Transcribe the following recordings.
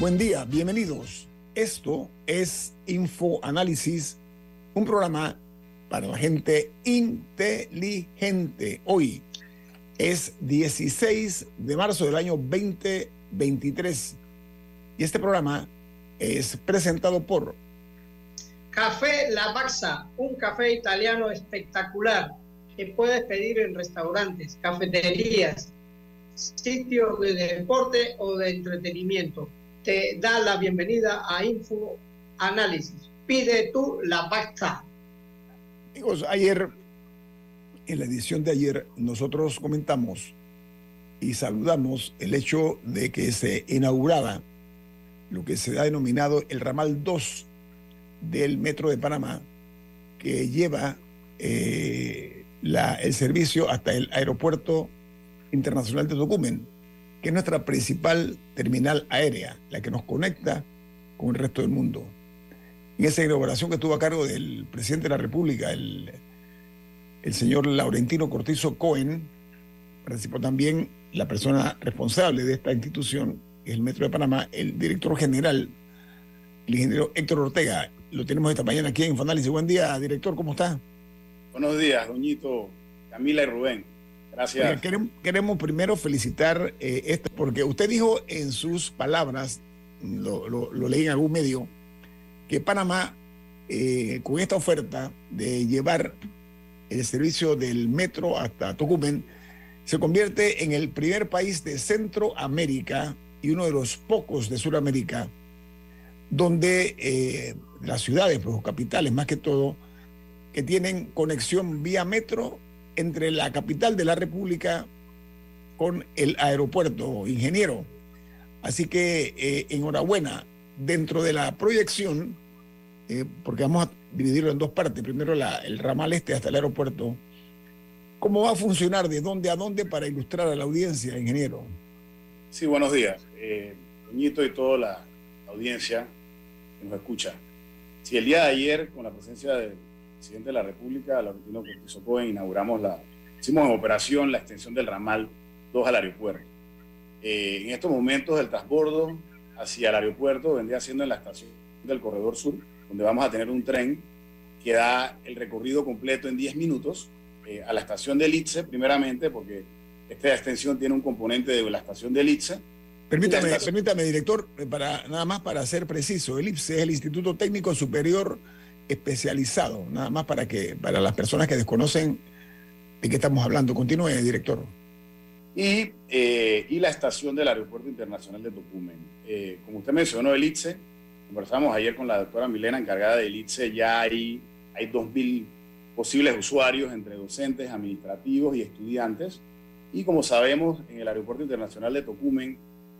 Buen día, bienvenidos. Esto es Infoanálisis, un programa para la gente inteligente. Hoy es 16 de marzo del año 2023 y este programa es presentado por Café La Baxa, un café italiano espectacular que puedes pedir en restaurantes, cafeterías, sitios de deporte o de entretenimiento. Te da la bienvenida a Info Análisis. Pide tú La Baxa. Amigos, ayer, en la edición de ayer, nosotros comentamos y saludamos el hecho de que se inauguraba lo que se ha denominado el ramal 2 del Metro de Panamá, que lleva eh, la- el servicio hasta el aeropuerto internacional de Tocumen, que es nuestra principal terminal aérea, la que nos conecta con el resto del mundo. En esa inauguración que estuvo a cargo del presidente de la República, el, señor Laurentino Cortizo Cohen, participó también la persona responsable de esta institución, que es el Metro de Panamá, el director general, el ingeniero Héctor Ortega. Lo tenemos esta mañana aquí en Infoanálisis. Buen día, director, ¿cómo está? Buenos días, doñito Camila y Rubén. Gracias. Oiga, queremos, queremos primero felicitar eh, esto, porque usted dijo en sus palabras, lo, lo- lo leí en algún medio, que Panamá, eh, con esta oferta de llevar el servicio del metro hasta Tocumen, se convierte en el primer país de Centroamérica y uno de los pocos de Sudamérica donde eh, las ciudades, pues, o capitales más que todo, que tienen conexión vía metro entre la capital de la República con el aeropuerto, ingeniero. Así que eh, enhorabuena. Dentro de la proyección, eh, porque vamos a dividirlo en dos partes, primero el ramal este hasta el aeropuerto, ¿cómo va a funcionar? ¿De dónde a dónde para ilustrar a la audiencia, ingeniero? Sí, buenos días. Eh, y toda la audiencia que nos escucha. Si el día de ayer, con la presencia del presidente de la República, Laurentino Cortizo Cohen, inauguramos la, hicimos en operación la extensión del ramal 2 al aeropuerto. Eh, en estos momentos el transbordo hacia el aeropuerto vendría siendo en la estación del Corredor Sur, donde vamos a tener un tren que da el recorrido completo en 10 minutos eh, a la estación de Litze, primeramente, porque esta extensión tiene un componente de la estación de Litze. Permítame, estación- permítame, director, para, nada más para ser preciso, el IPSE es el Instituto Técnico Superior Especializado, nada más para que para las personas que desconocen de qué estamos hablando. Continúe, director. y, eh, y la estación del Aeropuerto Internacional de Tocumen. Eh, como usted mencionó, el ITSE, conversamos ayer con la doctora Milena, encargada del ITSE, ya hay, hay 2.000 posibles usuarios entre docentes, administrativos y estudiantes. Y como sabemos, en el Aeropuerto Internacional de Tocumen,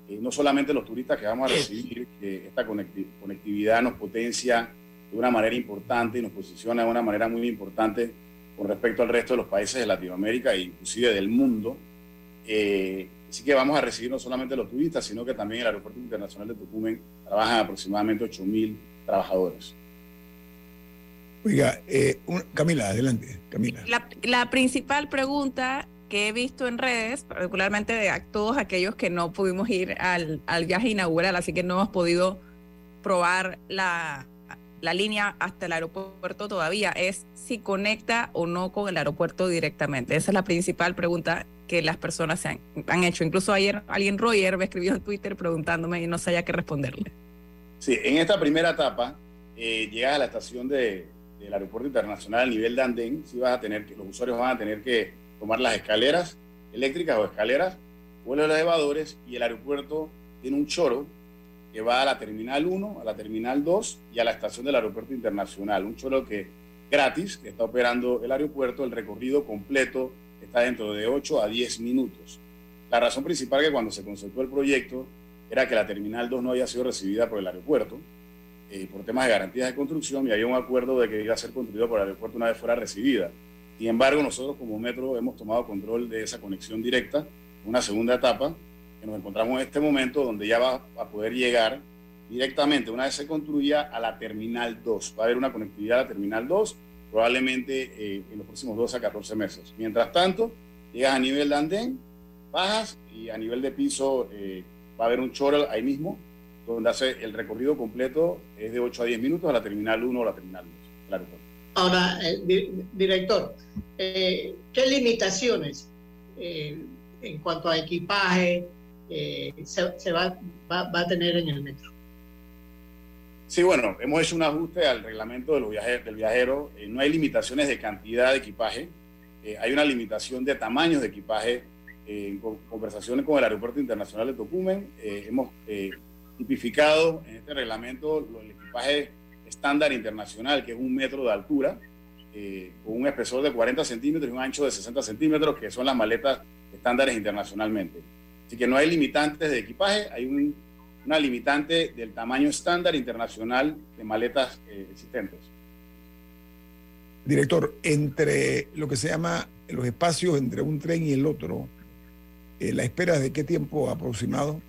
eh, no solamente los turistas que vamos a recibir, que esta conecti- conectividad nos potencia de una manera importante y nos posiciona de una manera muy importante con respecto al resto de los países de Latinoamérica e inclusive del mundo. Eh, así que vamos a recibir no solamente los turistas, sino que también el Aeropuerto Internacional de Tocumen trabajan aproximadamente 8.000 trabajadores. Oiga, eh, un- Camila, adelante, Camila. La, la principal pregunta que he visto en redes, particularmente de a- todos aquellos que no pudimos ir al, al viaje inaugural, así que no hemos podido probar la, la línea hasta el aeropuerto todavía, es si conecta o no con el aeropuerto directamente. Esa es la principal pregunta que las personas se han, han hecho. Incluso ayer alguien, Roger, me escribió en Twitter preguntándome y no sabía qué responderle. Sí, en esta primera etapa eh, llegas a la estación de, del aeropuerto internacional al nivel de andén, sí vas a tener que, los usuarios van a tener que tomar las escaleras eléctricas o escaleras o los elevadores y el aeropuerto tiene un choro que va a la terminal 1, a la terminal 2 y a la estación del aeropuerto internacional. Un choro que gratis, que está operando el aeropuerto, el recorrido completo está dentro de 8 a 10 minutos. La razón principal que cuando se conceptuó el proyecto era que la terminal 2 no había sido recibida por el aeropuerto eh, por temas de garantías de construcción y había un acuerdo de que iba a ser construido por el aeropuerto una vez fuera recibida. Sin embargo, nosotros como metro hemos tomado control de esa conexión directa, una segunda etapa, que nos encontramos en este momento donde ya va a poder llegar directamente, una vez se construya, a la Terminal 2. Va a haber una conectividad a la Terminal 2, probablemente eh, en los próximos 12 a 14 meses. Mientras tanto, llegas a nivel de andén, bajas y a nivel de piso eh, va a haber un chorro ahí mismo, donde hace el recorrido completo, es de 8 a 10 minutos a la Terminal 1 o la Terminal 2. Claro. Ahora, eh, director, ¿qué limitaciones en cuanto a equipaje se, se va, va, va a tener en el metro? Sí, bueno, hemos hecho un ajuste al reglamento de los del viajero. Eh, no hay limitaciones de cantidad de equipaje. Eh, hay una limitación de tamaños de equipaje. Eh, en conversaciones con el Aeropuerto Internacional de Tocumen, hemos tipificado en este reglamento el equipaje estándar internacional, que es un metro de altura, con un espesor de 40 centímetros y un ancho de 60 centímetros, que son las maletas estándares internacionalmente. Así que no hay limitantes de equipaje, hay un una limitante del tamaño estándar internacional de maletas eh, existentes. Director, entre lo que se llama los espacios entre un tren y el otro, eh, ¿la espera de qué tiempo aproximado?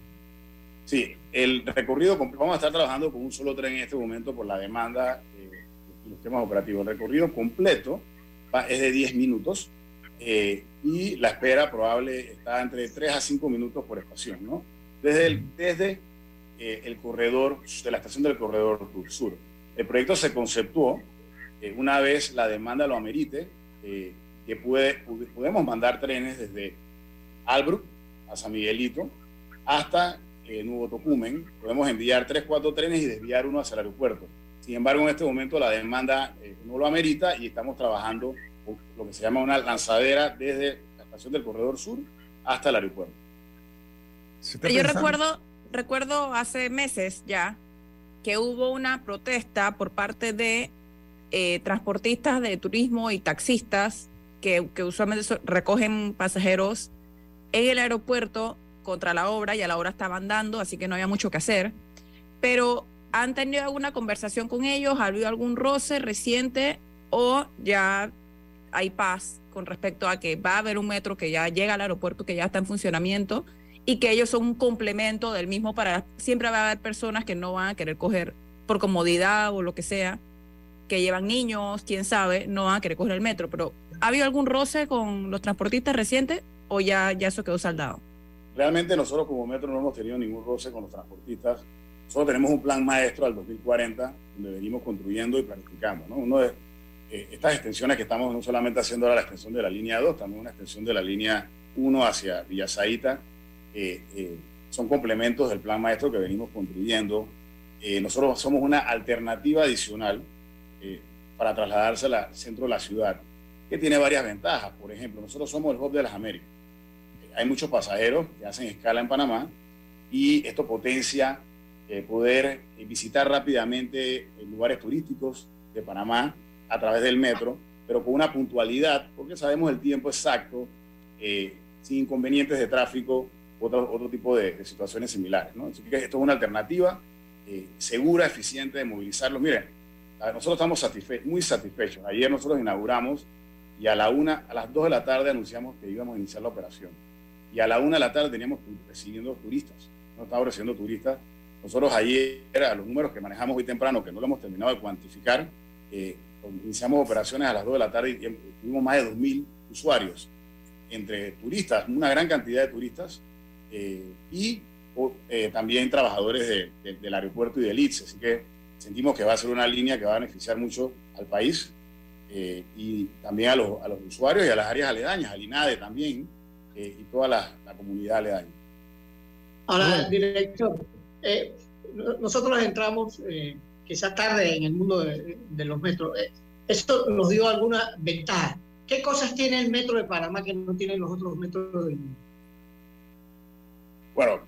Sí, el recorrido, vamos a estar trabajando con un solo tren en este momento por la demanda eh, y los temas operativos. El recorrido completo es de 10 minutos y la espera probable está entre 3 a 5 minutos por estación, ¿no? Desde, el, desde eh, el corredor, de la estación del corredor sur. El proyecto se conceptuó eh, una vez la demanda lo amerite, eh, que puede, podemos mandar trenes desde Albrook a San Miguelito hasta Nuevo Tocumen. Podemos enviar tres, cuatro trenes y desviar uno hacia el aeropuerto. Sin embargo, en este momento la demanda no lo amerita y estamos trabajando lo que se llama una lanzadera desde la estación del Corredor Sur hasta el aeropuerto. Yo recuerdo, recuerdo hace meses ya que hubo una protesta por parte de eh, transportistas de turismo y taxistas que, que, usualmente recogen pasajeros en el aeropuerto contra la obra, y a la obra estaban dando, así que no había mucho que hacer. Pero han tenido alguna conversación con ellos, ha habido algún roce reciente o ya hay paz con respecto a que va a haber un metro que ya llega al aeropuerto, que ya está en funcionamiento y que ellos son un complemento del mismo para siempre va a haber personas que no van a querer coger por comodidad o lo que sea, que llevan niños, quién sabe, no van a querer coger el metro, pero ¿ha habido algún roce con los transportistas recientes o ya, ya eso quedó saldado? Realmente nosotros como metro no hemos tenido ningún roce con los transportistas. Nosotros tenemos un plan maestro al 2040 donde venimos construyendo y planificando. ¿no? Uno de eh, estas extensiones que estamos no solamente haciendo ahora la extensión de la línea 2, también una extensión de la línea 1 hacia Villasaita, eh, eh, son complementos del plan maestro que venimos construyendo. Eh, nosotros somos una alternativa adicional para trasladarse al centro de la ciudad, que tiene varias ventajas. Por ejemplo, nosotros somos el hub de las Américas. hay muchos pasajeros que hacen escala en Panamá y esto potencia poder visitar rápidamente lugares turísticos de Panamá a través del metro, pero con una puntualidad, porque sabemos el tiempo exacto, sin inconvenientes de tráfico otro, otro tipo de, situaciones similares. esto es una alternativa eh, segura, eficiente de movilizarlos. Miren, nosotros estamos muy satisfechos. Ayer nosotros inauguramos y a, la una, a las 2 de la tarde anunciamos que íbamos a iniciar la operación. Y a la 1 de la tarde teníamos recibiendo turistas. No estábamos recibiendo turistas. Nosotros ayer, a los números que manejamos hoy temprano, que no lo hemos terminado de cuantificar, eh, iniciamos operaciones a las 2 de la tarde y tuvimos más de 2.000 usuarios, entre turistas, una gran cantidad de turistas, eh, y eh, también trabajadores del aeropuerto y del ITS. Así que sentimos que va a ser una línea que va a beneficiar mucho al país eh, y también a los, a los, usuarios y a las áreas aledañas, al INADE también y toda la, la, comunidad aledaña. Ahora, director, nosotros entramos sea tarde en el mundo de, de los metros. Eh, Esto nos dio alguna ventaja. ¿Qué cosas tiene el metro de Panamá que no tienen los otros metros del mundo? Bueno,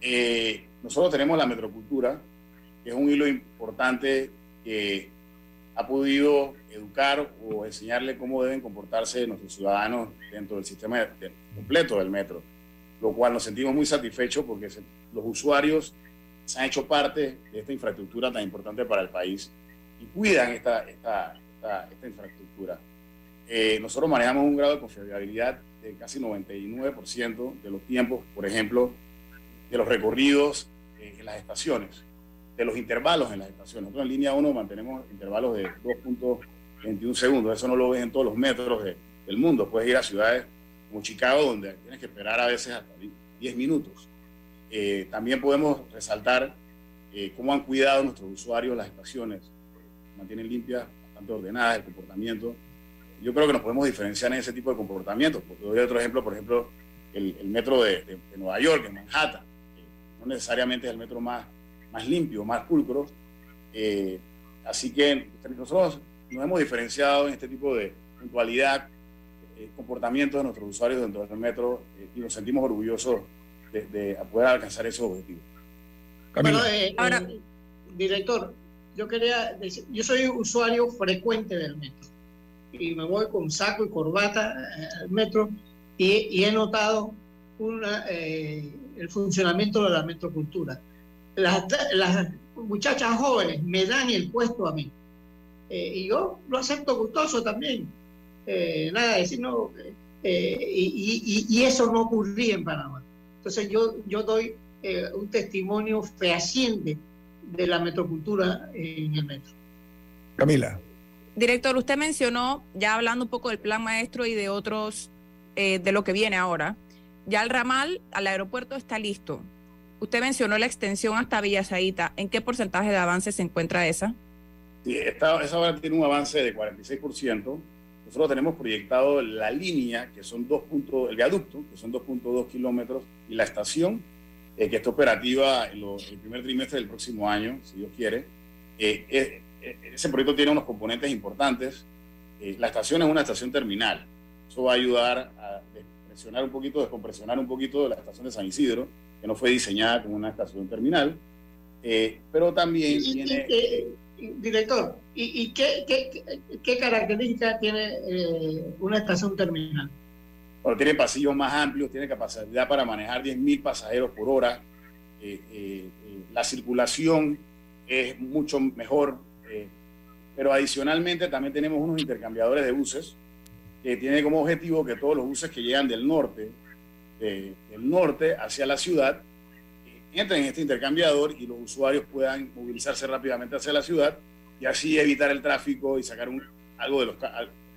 eh, nosotros tenemos la metrocultura, que es un hilo importante que ha podido educar o enseñarle cómo deben comportarse nuestros ciudadanos dentro del sistema completo del metro, lo cual nos sentimos muy satisfechos porque los usuarios se han hecho parte de esta infraestructura tan importante para el país y cuidan esta, esta, esta, esta infraestructura. Eh, nosotros manejamos un grado de confiabilidad de casi 99% de los tiempos, por ejemplo, de los recorridos eh, en las estaciones, de los intervalos en las estaciones. Nosotros en línea 1 mantenemos intervalos de 2.21 segundos. Eso no lo ves en todos los metros de- del mundo. Puedes ir a ciudades como Chicago, donde tienes que esperar a veces hasta 10 minutos. Eh, también podemos resaltar eh, cómo han cuidado nuestros usuarios las estaciones. Mantienen limpias, bastante ordenadas, el comportamiento. Yo creo que nos podemos diferenciar en ese tipo de comportamientos. Porque doy otro ejemplo, por ejemplo, el, el metro de, de- de Nueva York, en Manhattan. no necesariamente es el metro más, más limpio, más pulcro. Eh, así que nosotros nos hemos diferenciado en este tipo de puntualidad, eh, comportamiento de nuestros usuarios dentro del metro eh, y nos sentimos orgullosos de, de poder alcanzar esos objetivos. Camila, Bueno, eh, Ahora- eh, director, yo quería decir, yo soy usuario frecuente del metro y me voy con saco y corbata eh, al metro y, y he notado una, eh, el funcionamiento de la metrocultura. Las, las muchachas jóvenes me dan el puesto a mí eh, y yo lo acepto gustoso también. Eh, nada, decir no, eh, y, y- y eso no ocurría en Panamá. Entonces yo, yo doy eh, un testimonio fehaciente de la metrocultura en el metro. Camila. Director, usted mencionó, ya hablando un poco del plan maestro y de otros, eh, de lo que viene ahora, ya el ramal al aeropuerto está listo. Usted mencionó la extensión hasta Villa Saíta. ¿En qué porcentaje de avance se encuentra esa? Sí, esta, esa obra tiene un avance de 46%. Nosotros tenemos proyectado la línea, que son 2 puntos, el viaducto, que son 2.2 kilómetros, y la estación, eh, que está operativa en lo- el primer trimestre del próximo año, si Dios quiere. Eh, eh, ese proyecto tiene unos componentes importantes. Eh, la estación es una estación terminal. Eso va a ayudar a despresionar un poquito, descompresionar un poquito de la estación de San Isidro, que no fue diseñada como una estación terminal. Eh, pero también tiene... director, ¿y, qué, qué, características tiene eh, una estación terminal? Bueno, tiene pasillos más amplios, tiene capacidad para manejar 10.000 pasajeros por hora. eh, eh, la circulación es mucho mejor, pero adicionalmente también tenemos unos intercambiadores de buses que tienen como objetivo que todos los buses que llegan del norte, de- del norte hacia la ciudad, entren en este intercambiador y los usuarios puedan movilizarse rápidamente hacia la ciudad y así evitar el tráfico y sacar un- algo de los,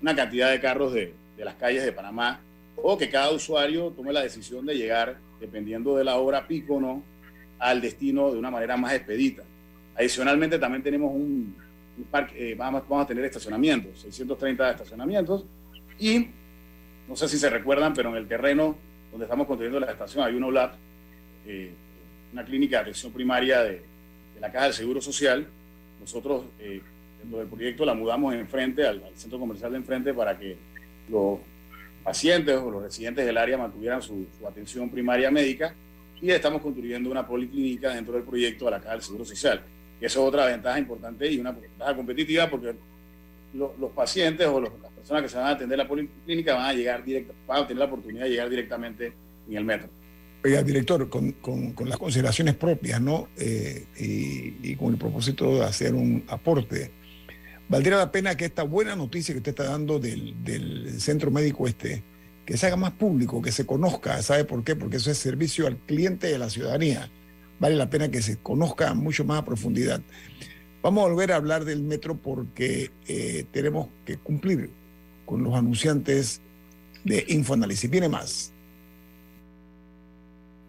una cantidad de carros de, de las calles de Panamá o que cada usuario tome la decisión de llegar, dependiendo de la hora pico o no, al destino de una manera más expedita. Adicionalmente, también tenemos un, un parque, eh, vamos, vamos a tener estacionamientos, 630 estacionamientos, y no sé si se recuerdan, pero en el terreno donde estamos construyendo la estación hay una OLAP, eh, una clínica de atención primaria de, la Caja del Seguro Social. Nosotros, eh, dentro del proyecto, la mudamos enfrente, al, al centro comercial de enfrente, para que los pacientes o los residentes del área mantuvieran su, atención primaria médica y estamos construyendo una policlínica dentro del proyecto de la Caja del Seguro Social. Y eso es otra ventaja importante y una ventaja competitiva porque lo- los pacientes o las personas que se van a atender la policlínica van a llegar directa, van a tener la oportunidad de llegar directamente en el metro. Oiga, director, con, con- las consideraciones propias, ¿no? Eh, y, y con el propósito de hacer un aporte, valdría la pena que esta buena noticia que usted está dando del, del centro médico este, que se haga más público, que se conozca, ¿sabe por qué? Porque eso es servicio al cliente y a la ciudadanía. Vale la pena que se conozca mucho más a profundidad. Vamos a volver a hablar del metro porque eh, tenemos que cumplir con los anunciantes de Infoanálisis. Viene más.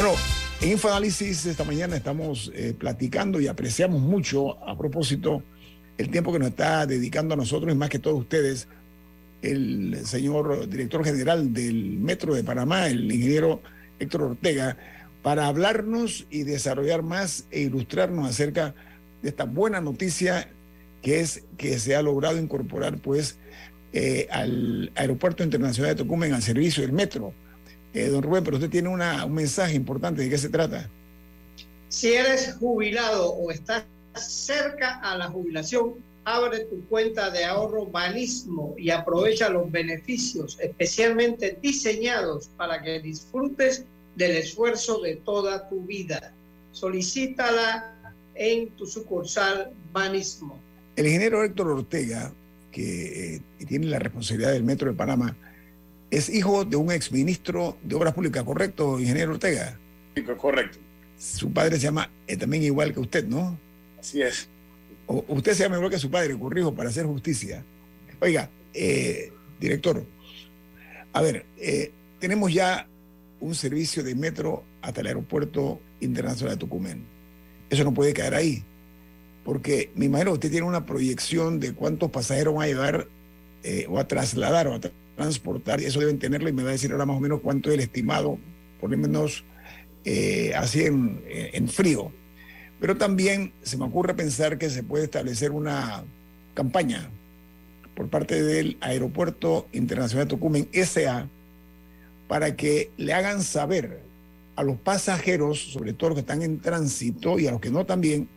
Bueno, en Infoanálisis esta mañana estamos eh, platicando y apreciamos mucho a propósito el tiempo que nos está dedicando a nosotros y más que todos ustedes el señor director general del Metro de Panamá, el ingeniero Héctor Ortega, para hablarnos y desarrollar más e ilustrarnos acerca de esta buena noticia que es que se ha logrado incorporar pues eh, al Aeropuerto Internacional de Tocumen al servicio del metro. Eh, don Rubén, pero usted tiene una, un mensaje importante. ¿De qué se trata? Si eres jubilado o estás cerca a la jubilación, abre tu cuenta de ahorro Banismo y aprovecha los beneficios especialmente diseñados para que disfrutes del esfuerzo de toda tu vida. Solicítala en tu sucursal Banismo. El ingeniero Héctor Ortega, que eh, tiene la responsabilidad del Metro de Panamá, es hijo de un exministro de Obras Públicas, ¿correcto, ingeniero Ortega? Sí, correcto. Su padre se llama eh, también igual que usted, ¿no? Así es. O, usted se llama igual que su padre, corrijo, para hacer justicia. Oiga, eh, director, a ver, eh, tenemos ya un servicio de metro hasta el aeropuerto internacional de Tucumán. Eso no puede quedar ahí, porque me imagino que usted tiene una proyección de cuántos pasajeros van a llevar o a trasladar o a tra- transportar, y eso deben tenerlo, y me va a decir ahora más o menos cuánto es el estimado, por lo menos eh, así en, en frío. Pero también se me ocurre pensar que se puede establecer una campaña por parte del Aeropuerto Internacional de Tocumen, SA, para que le hagan saber a los pasajeros, sobre todo los que están en tránsito y a los que no también,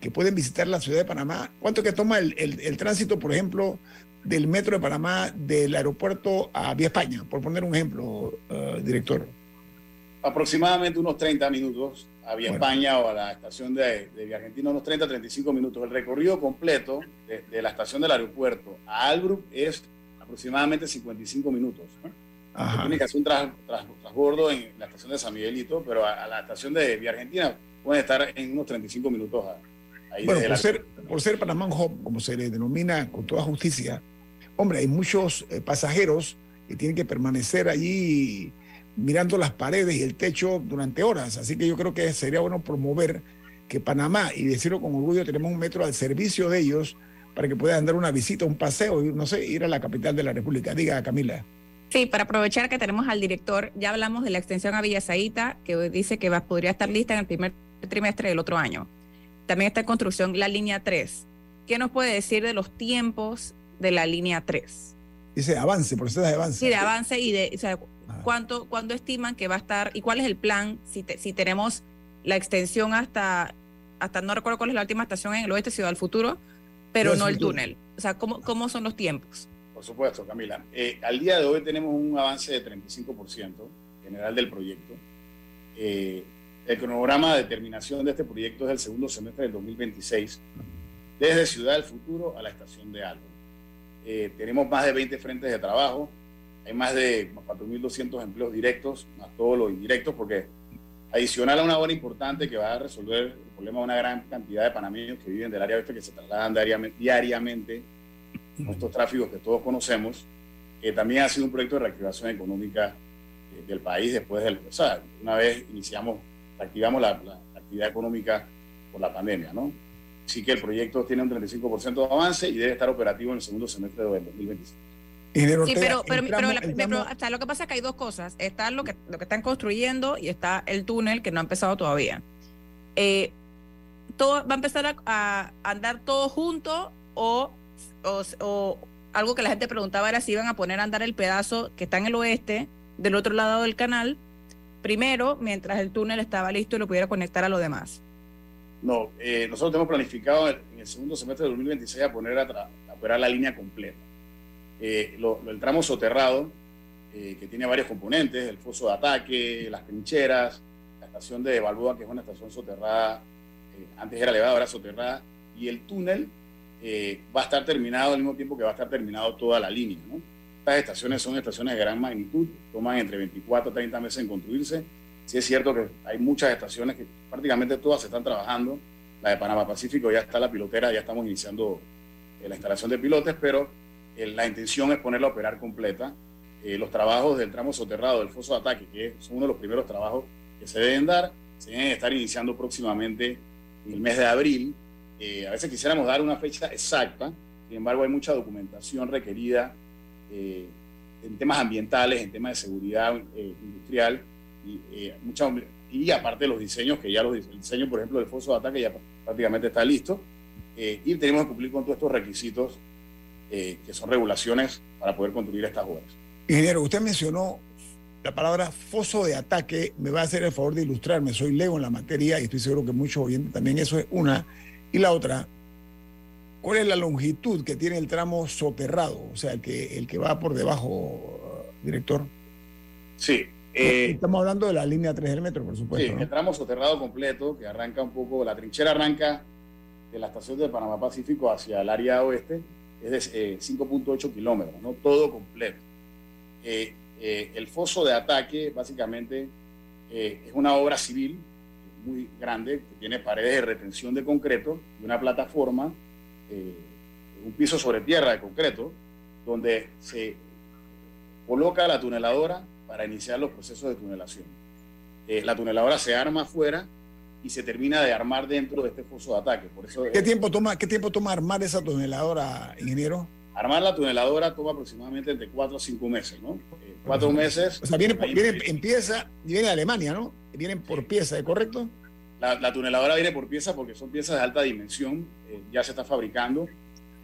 que pueden visitar la ciudad de Panamá. ¿Cuánto que toma el- el tránsito, por ejemplo, del metro de Panamá del aeropuerto a Vía España? Por poner un ejemplo, eh, director. Aproximadamente unos 30 minutos a Vía Bueno. España o a la estación de, de Vía Argentina, unos 30, 35 minutos. El recorrido completo de, de la estación del aeropuerto a Albrook es aproximadamente 55 minutos. Ajá. Tiene que hacer un tras- tras- transbordo en la estación de San Miguelito, pero a, a la estación de Vía Argentina pueden estar en unos 35 minutos a- ahí Bueno, por la- ser, por ser Panamá Hub, como se le denomina con toda justicia, hombre, hay muchos eh, pasajeros que tienen que permanecer allí mirando las paredes y el techo durante horas. Así que yo creo que sería bueno promover que Panamá, y decirlo con orgullo, tenemos un metro al servicio de ellos para que puedan dar una visita, un paseo, no sé, ir a la capital de la República. Diga, Camila. Sí, para aprovechar que tenemos al director, ya hablamos de la extensión a Villa Zaita, que dice que va, podría estar lista en el primer trimestre del otro año. También está en construcción la línea 3. ¿Qué nos puede decir de los tiempos de la línea 3? Dice avance, proceso de avance. Sí, de avance y de, o sea. ¿cuánto, cuándo estiman que va a estar y cuál es el plan si, te- si tenemos la extensión hasta, hasta, no recuerdo cuál es la última estación en el oeste, Ciudad del Futuro, pero no el túnel. O sea, ¿cómo, cómo son los tiempos? Por supuesto, Camila. Eh, al día de hoy tenemos un avance de 35% general del proyecto. Eh, el cronograma de terminación de este proyecto es el segundo semestre del 2026, desde Ciudad del Futuro a la estación de Alba. Eh, tenemos más de 20 frentes de trabajo, hay más de 4.200 empleos directos, más todos los indirectos, porque adicional a una obra importante que va a resolver el problema de una gran cantidad de panameños que viven del área oeste, que se trasladan diariamente, con estos tráficos que todos conocemos, que también ha sido un proyecto de reactivación económica eh, del país después del, o sea, una vez iniciamos, activamos la, la actividad económica por la pandemia, ¿no? Así que el proyecto tiene un 35% de avance y debe estar operativo en el segundo semestre del 2026. Ingeniero Sí, Ortega, pero, pero, el pero tramo- la- el pero, tramo- o sea, lo que pasa es que hay dos cosas. Está lo que, lo que están construyendo y está el túnel que no ha empezado todavía. Eh, todo, ¿Va a empezar a, a andar todo junto o, o, o algo que la gente preguntaba era si iban a poner a andar el pedazo que está en el oeste, del otro lado del canal, primero, mientras el túnel estaba listo y lo pudiera conectar a lo demás? No, eh, nosotros tenemos planificado en el segundo semestre de 2026 a poner a, a operar la línea completa. Eh, lo- lo- el tramo soterrado, eh, que tiene varios componentes, el foso de ataque, las trincheras, la estación de Balboa, que es una estación soterrada, eh, antes era elevada, ahora soterrada, y el túnel eh, va a estar terminado al mismo tiempo que va a estar terminado toda la línea. ¿no? Estas estaciones son estaciones de gran magnitud, toman entre 24 a 30 meses en construirse. Sí es cierto que hay muchas estaciones que prácticamente todas se están trabajando. La de Panamá Pacífico ya está la pilotera, ya estamos iniciando eh, la instalación de pilotes, pero eh, la intención es ponerla a operar completa. Eh, los trabajos del tramo soterrado del foso de ataque, que son uno de los primeros trabajos que se deben dar, se deben estar iniciando próximamente en el mes de abril. Eh, a veces quisiéramos dar una fecha exacta, sin embargo hay mucha documentación requerida eh, en temas ambientales, en temas de seguridad eh, industrial y, eh, mucha, y aparte de los diseños, que ya los, el diseño, por ejemplo, del foso de ataque ya prácticamente está listo, eh, y tenemos que cumplir con todos estos requisitos eh, que son regulaciones para poder construir estas obras. Ingeniero, usted mencionó la palabra foso de ataque. Me va a hacer el favor de ilustrarme. Soy leo en la materia y estoy seguro que muchos oyentes también. Eso es una. Y la otra, ¿cuál es la longitud que tiene el tramo soterrado? O sea, el que, el que va por debajo, director. Sí. Eh, Estamos hablando de la línea 3 del metro, por Sí, supuesto. ¿no? el tramo soterrado completo, que arranca un poco, la trinchera arranca de la estación de Panamá Pacífico hacia el área oeste, es de eh, 5.8 kilómetros, ¿no? Todo completo. Eh, eh, el foso de ataque, básicamente, eh, es una obra civil muy grande, que tiene paredes de retención de concreto y una plataforma, eh, un piso sobre tierra de concreto, donde se coloca la tuneladora para iniciar los procesos de tunelación. Eh, la tuneladora se arma afuera y se termina de armar dentro de este foso de ataque. Por eso ¿Qué eh, tiempo toma, qué tiempo toma armar esa toneladora, ingeniero? armar la tuneladora toma aproximadamente entre 4 a 5 meses, ¿no? Eh, cuatro meses. O sea, viene, viene en pieza, viene de Alemania, ¿no? Vienen por pieza, ¿es correcto? La, la tuneladora viene por piezas porque son piezas de alta dimensión, eh, ya se está fabricando,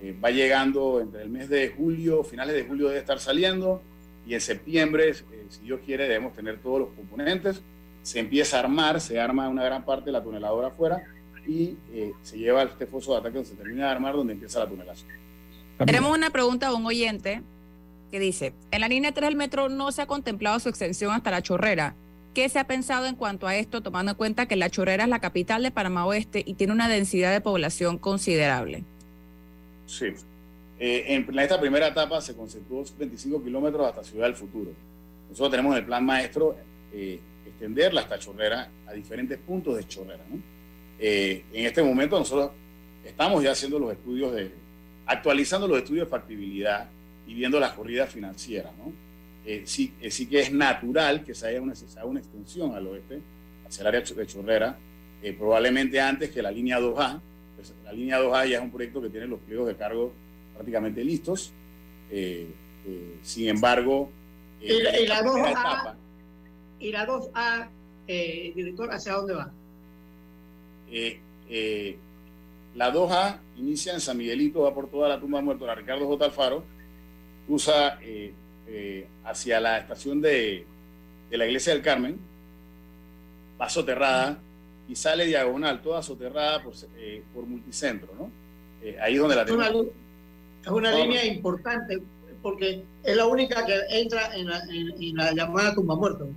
eh, va llegando entre el mes de julio, finales de julio debe estar saliendo y en septiembre, si Dios quiere, debemos tener todos los componentes. Se empieza a armar, se arma una gran parte de la tuneladora afuera y eh, se lleva a este foso de ataque donde se termina de armar, donde empieza la tunelación. Tenemos una pregunta de un oyente que dice, en la línea 3 del metro no se ha contemplado su extensión hasta la chorrera. ¿Qué se ha pensado en cuanto a esto, tomando en cuenta que la chorrera es la capital de Panamá Oeste y tiene una densidad de población considerable? Sí. Eh, en esta primera etapa se concentró 25 kilómetros hasta Ciudad del Futuro. Nosotros tenemos en el plan maestro eh, extenderla hasta Chorrera a diferentes puntos de Chorrera. ¿no? Eh, en este momento nosotros estamos ya haciendo los estudios de, actualizando los estudios de factibilidad y viendo las corridas financieras. Eh, sí, eh, sí que es natural que se haya una, se una extensión al oeste, hacia el área de Chorrera, eh, probablemente antes que la línea 2A. Pues, la línea 2A ya es un proyecto que tiene los pliegos de cargo prácticamente listos. Sin embargo, Y la- y la esta primera 2A, etapa, Y la 2A, eh, director, ¿hacia dónde va? eh, eh, la 2A inicia en San Miguelito, va por toda la tumba muerta de Ricardo J. Alfaro, cruza hacia la estación de, de la iglesia del Carmen, va soterrada y sale diagonal, toda soterrada por, eh, por multicentro, ¿no? Eh, ahí es donde la Es una, es línea importante porque es la única que entra en la, en- en la llamada tumba muerto.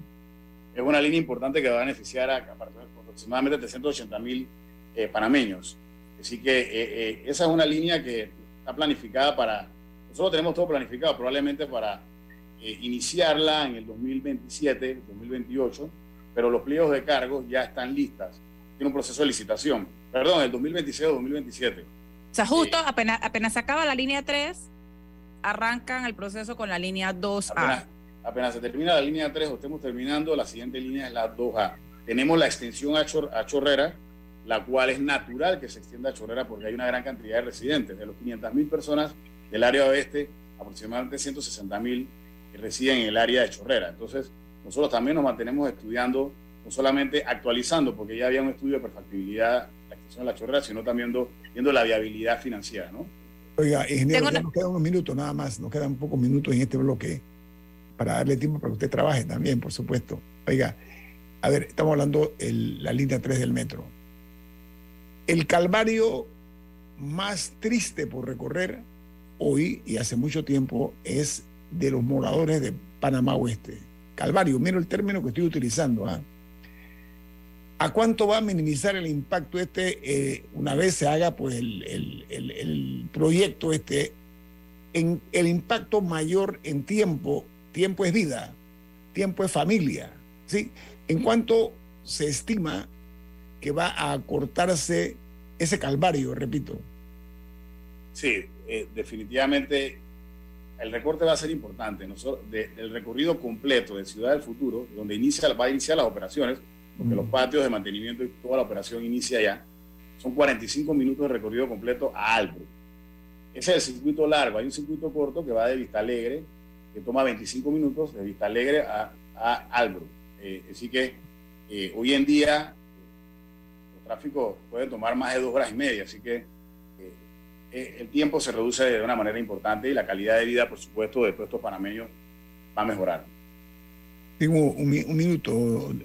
es una línea importante que va a beneficiar a aproximadamente 380 mil eh, panameños. Así que eh, eh, esa es una línea que está planificada para, nosotros tenemos todo planificado probablemente para eh, iniciarla en el 2027, 2028, pero los pliegos de cargos ya están listas. Tiene un proceso de licitación, perdón, el 2026 o 2027. O sea, justo apenas, apenas se acaba la línea 3, arrancan el proceso con la línea 2A. Apenas, se termina la línea 3 o estemos terminando, la siguiente línea es la 2A. Tenemos la extensión a, Chor- a Chorrera, la cual es natural que se extienda a Chorrera porque hay una gran cantidad de residentes, de los 500 mil personas del área oeste, aproximadamente 160 mil residen en el área de Chorrera. Entonces, nosotros también nos mantenemos estudiando, no solamente actualizando, porque ya había un estudio de perfectibilidad la extensión de la Chorrera, sino también viendo la viabilidad financiera, ¿no? Oiga, ingeniero, una- nos quedan unos minutos nada más, nos quedan pocos minutos en este bloque para darle tiempo para que usted trabaje también, por supuesto. Oiga, a ver, estamos hablando de la línea 3 del metro. El calvario más triste por recorrer hoy y hace mucho tiempo es de los moradores de Panamá Oeste. Calvario, miro el término que estoy utilizando. ¿ah? ¿A cuánto va a minimizar el impacto este eh, una vez se haga pues el, el- el- proyecto este? En el impacto mayor en tiempo, tiempo es vida, tiempo es familia, ¿sí? ¿En cuánto se estima que va a acortarse ese calvario, repito? Sí, eh, definitivamente el recorte va a ser importante. Nosotros, de- del recorrido completo de Ciudad del Futuro, donde inicia, va a iniciar las operaciones, porque los patios de mantenimiento y toda la operación inicia ya, son 45 minutos de recorrido completo a Albro. Ese es el circuito largo. Hay un circuito corto que va de Vista Alegre, que toma 25 minutos de Vista Alegre a, a Albro. Eh, así que eh, hoy en día los tráficos pueden tomar más de dos horas y media, así que eh, eh, el tiempo se reduce de una manera importante y la calidad de vida, por supuesto, de todos estos panameños va a mejorar. Tengo un, un minuto,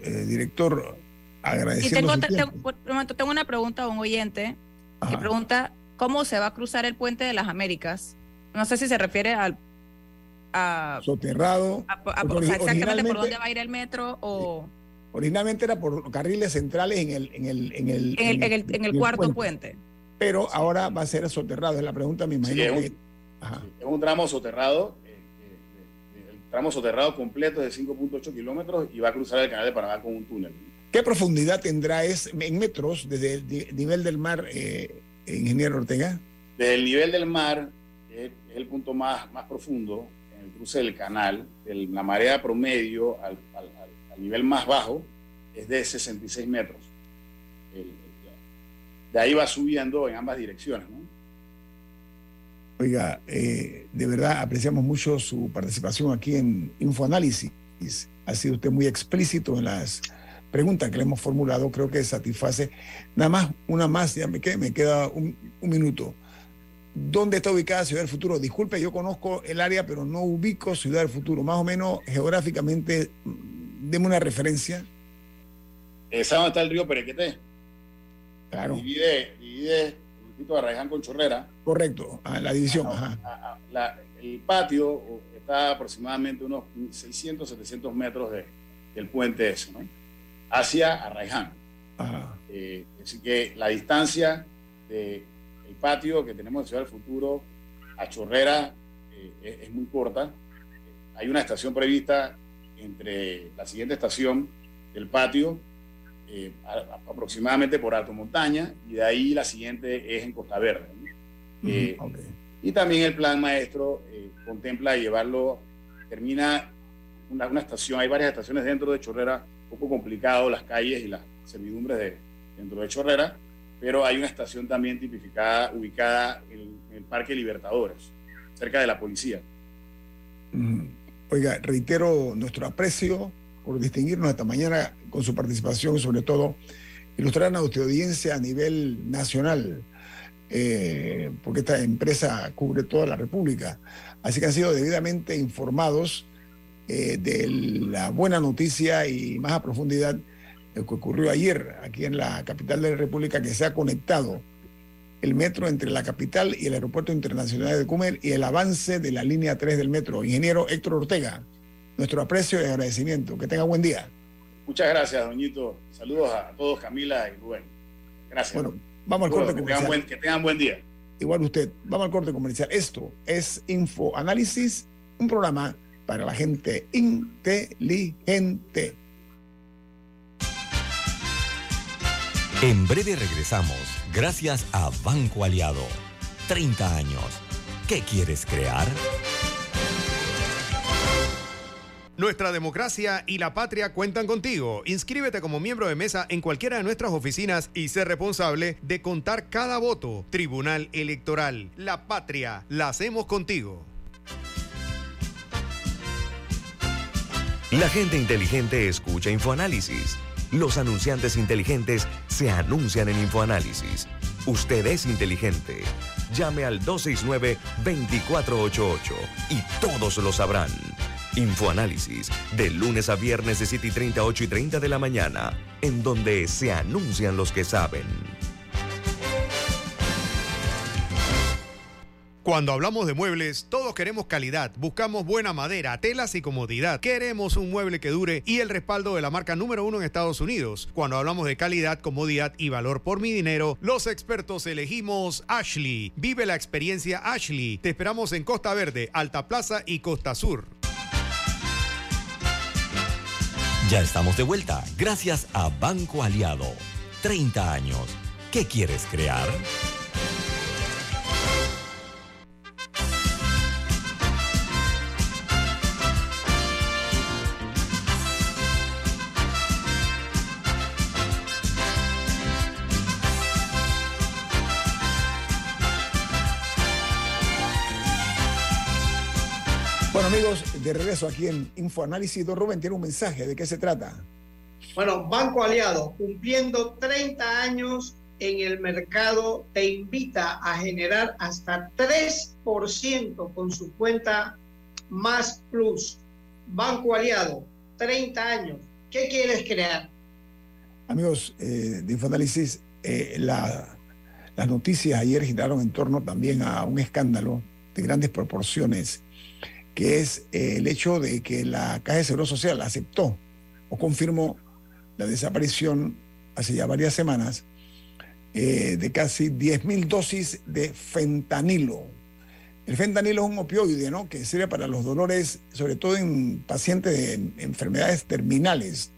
eh, director, Y agradeciendo tengo, tengo- tengo una pregunta a un oyente que pregunta cómo se va a cruzar el puente de las Américas. No sé si se refiere al, a, Soterrado. a- a- porque o sea, exactamente por originalmente- dónde va a ir el metro o Originalmente era por carriles centrales en el, en el, en el, en el, en el, en el cuarto puente. Pero ahora va a ser soterrado, es la pregunta, me imagino es un- que... Ajá. Es un tramo soterrado, tramo soterrado completo de 5.8 kilómetros y va a cruzar el canal de Panamá con un túnel. ¿Qué profundidad tendrá es en metros desde el nivel del mar, eh, ingeniero Ortega? Desde el nivel del mar, que es el punto más, más profundo, en el cruce del canal, de la marea promedio al, al- al- al nivel más bajo es de 66 metros. El- de ahí va subiendo en ambas direcciones. ¿no? Oiga, eh, de verdad apreciamos mucho su participación aquí en Infoanálisis. Ha sido usted muy explícito en las preguntas que le hemos formulado. Creo que satisface. Nada más, una más, ya me queda, me queda un, un minuto. ¿Dónde está ubicada Ciudad del Futuro? Disculpe, yo conozco el área, pero no ubico Ciudad del Futuro. Más o menos geográficamente, mm, deme una referencia. Eh, ¿Sabe dónde está el río Perequeté? Claro, Divide, divide distrito de Arraiján con Chorrera. correcto. Ah, la división, ajá. a- a- la- el patio está aproximadamente unos 600, 700 metros de- del puente ese, ¿no? Hacia Arraiján. ajá. Eh, así que la distancia del patio que tenemos en Ciudad del Futuro a Chorrera eh, es, es muy corta. Hay una estación prevista entre la siguiente estación del patio, eh, a- a- aproximadamente por Alto Montaña, y de ahí la siguiente es en Costa Verde. ¿no? Eh, y también el plan maestro eh, contempla llevarlo, termina una, una estación, hay varias estaciones dentro de Chorrera, un poco complicado las calles y las servidumbres de, dentro de Chorrera, pero hay una estación también tipificada, ubicada en, en el Parque Libertadores, cerca de la policía. Mm. Oiga, reitero nuestro aprecio por distinguirnos esta mañana con su participación, sobre todo ilustrar a nuestra audiencia a nivel nacional, eh, porque esta empresa cubre toda la República. Así que han sido debidamente informados eh, de la buena noticia y más a profundidad lo que ocurrió ayer aquí en la capital de la República, que se ha conectado el metro entre la capital y el aeropuerto internacional de Cumer y el avance de la línea 3 del metro. Ingeniero Héctor Ortega, nuestro aprecio y agradecimiento. Que tenga buen día. Muchas gracias, Doñito. Saludos a todos, Camila y Rubén. Gracias. Bueno, vamos al Bueno, corte que, tengan comercial. buen, que tengan buen día. Igual usted, vamos al corte comercial. Esto es Info Análisis, un programa para la gente inteligente. En breve regresamos, gracias a Banco Aliado. 30 años. ¿Qué quieres crear? Nuestra democracia y la patria cuentan contigo. Inscríbete como miembro de mesa en cualquiera de nuestras oficinas y sé responsable de contar cada voto. Tribunal Electoral. La patria. La hacemos contigo. La gente inteligente escucha InfoAnálisis. Los anunciantes inteligentes se anuncian en InfoAnálisis. Usted es inteligente. Llame al 269-2488 y todos lo sabrán. Infoanálisis, de lunes a viernes de 7 y 30, 8 y 30 de la mañana, en donde se anuncian los que saben. Cuando hablamos de muebles, todos queremos calidad, buscamos buena madera, telas y comodidad. Queremos un mueble que dure y el respaldo de la marca número uno en Estados Unidos. Cuando hablamos de calidad, comodidad y valor por mi dinero, los expertos elegimos Ashley. Vive la experiencia Ashley. Te esperamos en Costa Verde, Alta Plaza y Costa Sur. Ya estamos de vuelta, gracias a Banco Aliado. 30 años. ¿Qué quieres crear? De regreso aquí en Infoanálisis, don Rubén tiene un mensaje. ¿De qué se trata? Bueno, Banco Aliado, cumpliendo 30 años en el mercado, te invita a generar hasta 3% con su cuenta Más Plus. Banco Aliado, 30 años. ¿Qué quieres crear? Amigos eh, de Infoanálisis, eh, la- las noticias ayer giraron en torno también a un escándalo de grandes proporciones, que es eh, el hecho de que la Caja de Seguro Social aceptó o confirmó la desaparición hace ya varias semanas eh, de casi 10.000 dosis de fentanilo. El fentanilo es un opioide, ¿no? Que sirve para los dolores, sobre todo en pacientes de enfermedades terminales.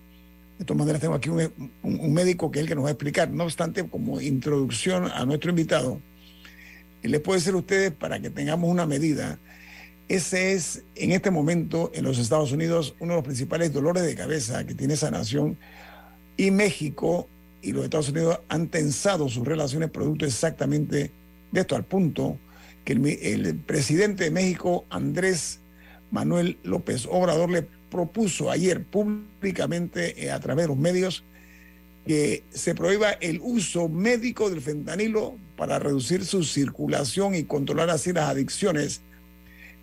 De todas maneras, tengo aquí un, médico que es el que nos va a explicar. No obstante, como introducción a nuestro invitado, y les puedo decir a ustedes para que tengamos una medida, ese es en este momento en los Estados Unidos uno de los principales dolores de cabeza que tiene esa nación. Y México y los Estados Unidos han tensado sus relaciones producto exactamente de esto, al punto que el, presidente de México, Andrés Manuel López Obrador, le propuso ayer públicamente eh, a través de los medios que se prohíba el uso médico del fentanilo para reducir su circulación y controlar así las adicciones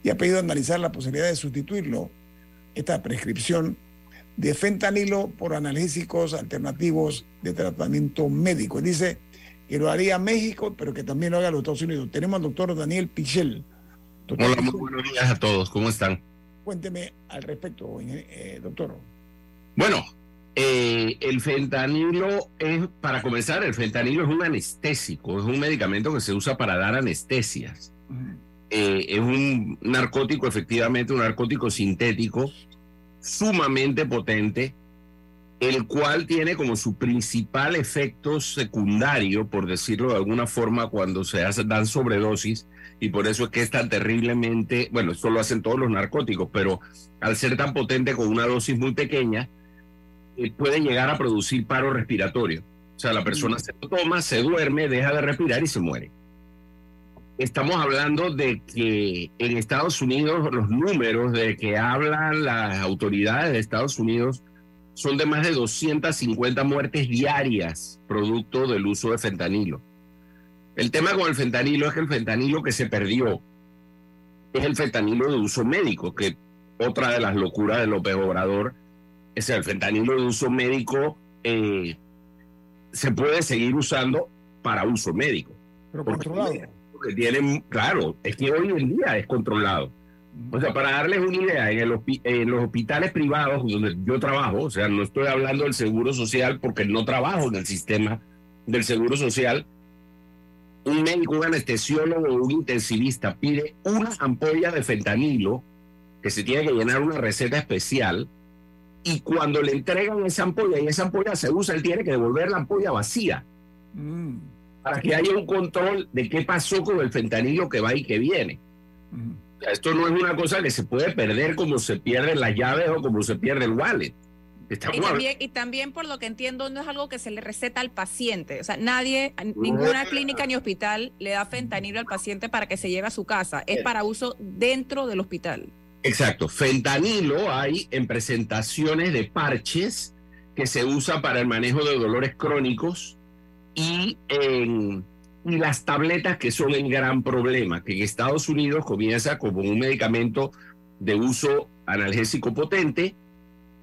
y ha pedido analizar la posibilidad de sustituirlo, esta prescripción de fentanilo por analgésicos alternativos de tratamiento médico. Él dice que lo haría México, pero que también lo haga los Estados Unidos. Tenemos al doctor Daniel Pichel. Doctor Hola, muy buenos días a todos. ¿Cómo están? Cuénteme al respecto, eh, doctor. Bueno, eh, el fentanilo es, para comenzar, el fentanilo es un anestésico, es un medicamento que se usa para dar anestesias. Eh, es un narcótico, efectivamente, un narcótico sintético sumamente potente, el cual tiene como su principal efecto secundario, por decirlo de alguna forma, cuando se hace, dan sobredosis, y por eso es que es tan terriblemente, bueno, esto lo hacen todos los narcóticos, pero al ser tan potente con una dosis muy pequeña, eh, puede llegar a producir paro respiratorio. O sea, la persona se lo toma, se duerme, deja de respirar y se muere. Estamos hablando de que en Estados Unidos los números de que hablan las autoridades de Estados Unidos son de más de 250 muertes diarias producto del uso de fentanilo. El tema con el fentanilo es que el fentanilo que se perdió es el fentanilo de uso médico, que otra de las locuras de López Obrador es el fentanilo de uso médico eh, se puede seguir usando para uso médico. Pero Porque controlado. Que tienen, claro, es que hoy en día es controlado. O sea, para darles una idea, en, el en los hospitales privados donde yo trabajo, o sea, no estoy hablando del seguro social porque no trabajo en el sistema del seguro social, un médico, un anestesiólogo o un intensivista pide una ampolla de fentanilo que se tiene que llenar una receta especial y cuando le entregan esa ampolla y esa ampolla se usa, él tiene que devolver la ampolla vacía Mm, para que haya un control de qué pasó con el fentanilo que va y que viene. O sea, esto no es una cosa que se puede perder como se pierden las llaves o como se pierde el wallet. Y también, y también, por lo que entiendo, no es algo que se le receta al paciente. O sea, nadie, ninguna clínica ni hospital le da fentanilo al paciente para que se lleve a su casa. Es para uso dentro del hospital. Exacto. Fentanilo hay en presentaciones de parches que se usa para el manejo de dolores crónicos y las tabletas que son el gran problema, que en Estados Unidos comienza como un medicamento de uso analgésico potente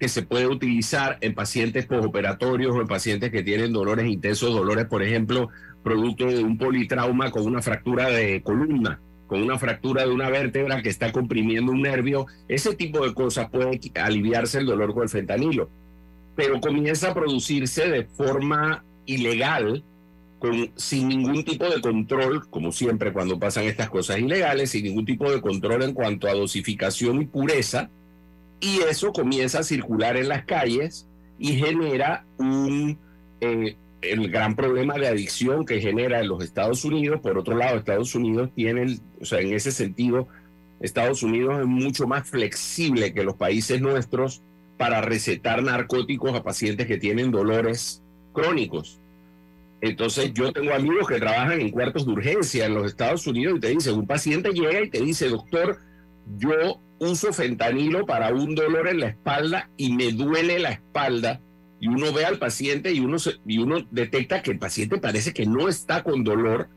que se puede utilizar en pacientes postoperatorios o en pacientes que tienen dolores intensos, dolores, por ejemplo, producto de un politrauma con una fractura de columna, con una fractura de una vértebra que está comprimiendo un nervio. Ese tipo de cosas puede aliviarse el dolor con el fentanilo, pero comienza a producirse de forma ilegal sin ningún tipo de control, como siempre cuando pasan estas cosas ilegales, sin ningún tipo de control en cuanto a dosificación y pureza, y eso comienza a circular en las calles y genera un, eh, el gran problema de adicción que genera en los Estados Unidos. Por otro lado, Estados Unidos tiene, o sea, en ese sentido, Estados Unidos es mucho más flexible que los países nuestros para recetar narcóticos a pacientes que tienen dolores crónicos. Entonces yo tengo amigos que trabajan en cuartos de urgencia en los Estados Unidos y te dicen, un paciente llega y te dice, doctor, yo uso fentanilo para un dolor en la espalda y me duele la espalda. Y uno ve al paciente y uno, se, y uno detecta que el paciente parece que no está con dolor,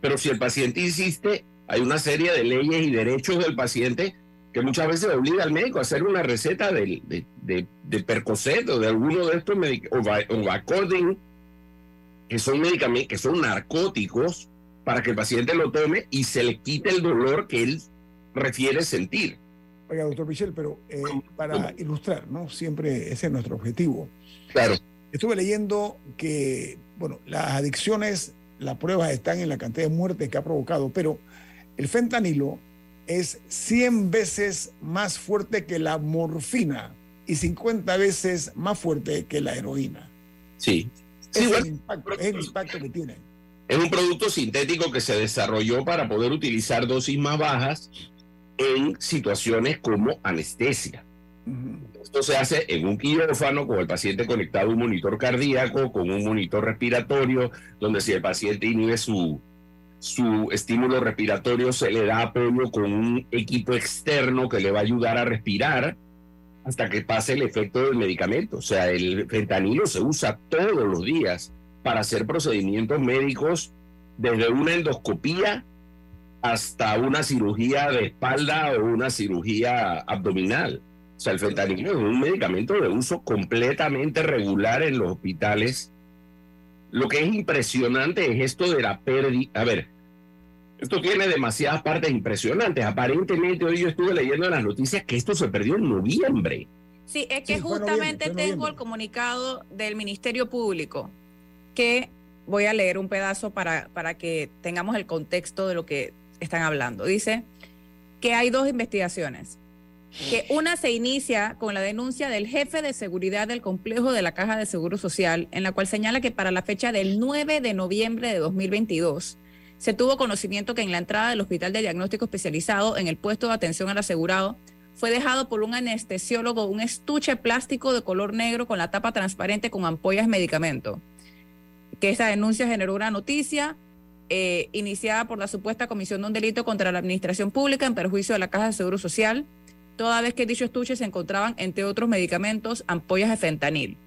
pero si el paciente insiste, hay una serie de leyes y derechos del paciente que muchas veces obliga al médico a hacer una receta de, de, de, de Percocet o de alguno de estos medicamentos, o Vacodin, que son medicamentos, que son narcóticos, para que el paciente lo tome y se le quite el dolor que él refiere sentir. Oiga, doctor Michel, pero eh, para ilustrar, ¿no? Siempre ese es nuestro objetivo. Claro. Estuve leyendo que, bueno, las adicciones, las pruebas están en la cantidad de muertes que ha provocado, pero el fentanilo es 100 veces más fuerte que la morfina y 50 veces más fuerte que la heroína. Sí. Es, Sí, el, bueno, impacto, es el impacto que tiene. Es un producto sintético que se desarrolló para poder utilizar dosis más bajas en situaciones como anestesia. Esto se hace en un quirófano con el paciente conectado a un monitor cardíaco, con un monitor respiratorio, donde si el paciente inhibe su, su estímulo respiratorio, se le da apoyo con un equipo externo que le va a ayudar a respirar hasta que pase el efecto del medicamento. O sea, el fentanilo se usa todos los días para hacer procedimientos médicos, desde una endoscopía hasta una cirugía de espalda o una cirugía abdominal. O sea, el fentanilo es un medicamento de uso completamente regular en los hospitales. Lo que es impresionante es esto de la pérdida. A ver, esto tiene demasiadas partes impresionantes. Aparentemente hoy yo estuve leyendo en las noticias que esto se perdió en noviembre. Sí, es que Sí, fue justamente noviembre, fue tengo noviembre. el comunicado del Ministerio Público que voy a leer un pedazo para, para que tengamos el contexto de lo que están hablando. Dice que hay dos investigaciones. Que una se inicia con la denuncia del jefe de seguridad del complejo de la Caja de Seguro Social, en la cual señala que para la fecha del 9 de noviembre de 2022 se tuvo conocimiento que en la entrada del Hospital de Diagnóstico Especializado, en el puesto de atención al asegurado, fue dejado por un anestesiólogo un estuche plástico de color negro con la tapa transparente con ampollas medicamento. Que esa denuncia generó una noticia eh, iniciada por la supuesta comisión de un delito contra la administración pública en perjuicio de la Caja de Seguro Social, toda vez que en dicho estuche se encontraban, entre otros medicamentos, ampollas de fentanil.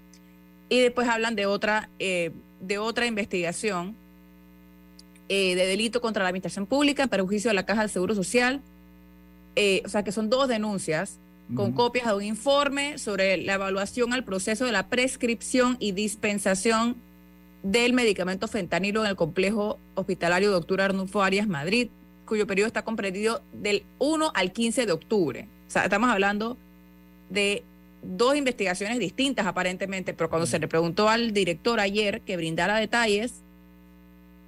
Y después hablan de otra, eh, de otra investigación eh, de delito contra la administración pública en perjuicio de la Caja del Seguro Social. Eh, o sea, que son dos denuncias con copias de un informe sobre la evaluación al proceso de la prescripción y dispensación del medicamento fentanilo en el complejo hospitalario Doctor Arnulfo Arias Madrid, cuyo periodo está comprendido del 1 al 15 de octubre. O sea, estamos hablando de dos investigaciones distintas aparentemente, pero cuando se le preguntó al director ayer que brindara detalles,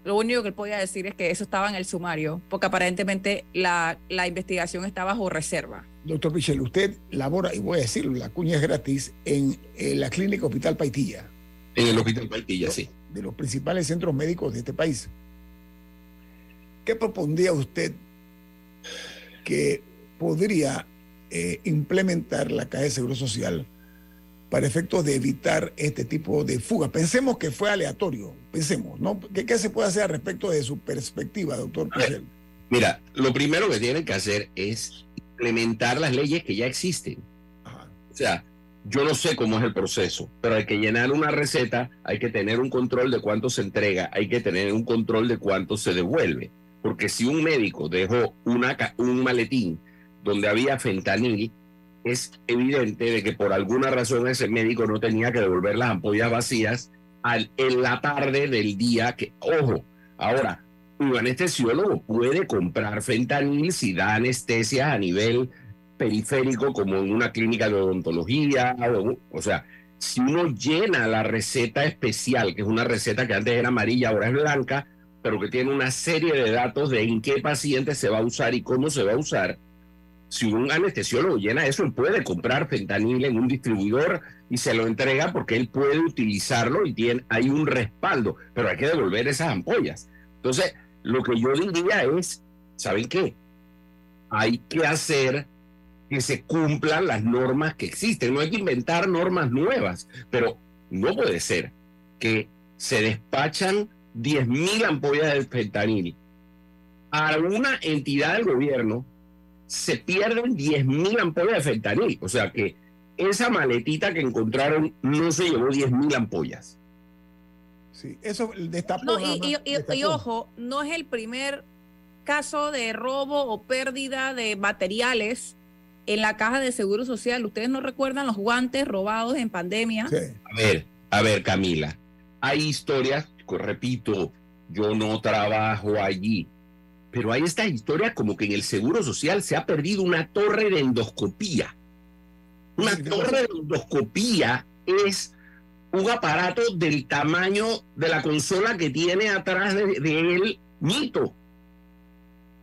lo único que él podía decir es que eso estaba en el sumario, porque aparentemente la, la investigación está bajo reserva. Doctor Michel, usted labora, y voy a decirlo, la cuña es gratis, en, eh, la clínica Hospital Paitilla, En el hospital Paitilla, sí. de los principales centros médicos de este país. ¿Qué propondría usted que podría eh, implementar la Caja de Seguro Social para efectos de evitar este tipo de fuga. Pensemos que fue aleatorio, pensemos, ¿no? ¿Qué, qué se puede hacer al respecto de su perspectiva, doctor Pichel? Mira, lo primero que tienen que hacer es implementar las leyes que ya existen. O sea, yo no sé cómo es el proceso, pero hay que llenar una receta, hay que tener un control de cuánto se entrega, hay que tener un control de cuánto se devuelve. Porque si un médico dejó una, un maletín donde había fentanil, es evidente de que por alguna razón ese médico no tenía que devolver las ampollas vacías en la tarde del día que, ojo, ahora, un anestesiólogo puede comprar fentanil si da anestesia a nivel periférico como en una clínica de odontología, o, o sea, si uno llena la receta especial, que es una receta que antes era amarilla, ahora es blanca, pero que tiene una serie de datos de en qué paciente se va a usar y cómo se va a usar, si un anestesiólogo llena eso, él puede comprar fentanil en un distribuidor y se lo entrega porque él puede utilizarlo y tiene, hay un respaldo, pero hay que devolver esas ampollas. Entonces, lo que yo diría es, ¿saben qué? Hay que hacer que se cumplan las normas que existen. No hay que inventar normas nuevas, pero no puede ser que se despachan 10.000 ampollas de fentanil a una entidad del gobierno, se pierden 10.000 ampollas de fentanil. O sea que esa maletita que encontraron no se llevó 10.000 ampollas. Sí, eso destapó. No, y, más, y- y- destapó. y ojo, no es el primer caso de robo o pérdida de materiales en la caja de seguro social. ¿Ustedes no recuerdan los guantes robados en pandemia? A ver, a ver, Camila, hay historias, repito, yo no trabajo allí, pero hay estas historias como que en el Seguro Social se ha perdido una torre de endoscopía. Una torre de endoscopía es un aparato del tamaño de la consola que tiene atrás de, de él Mito.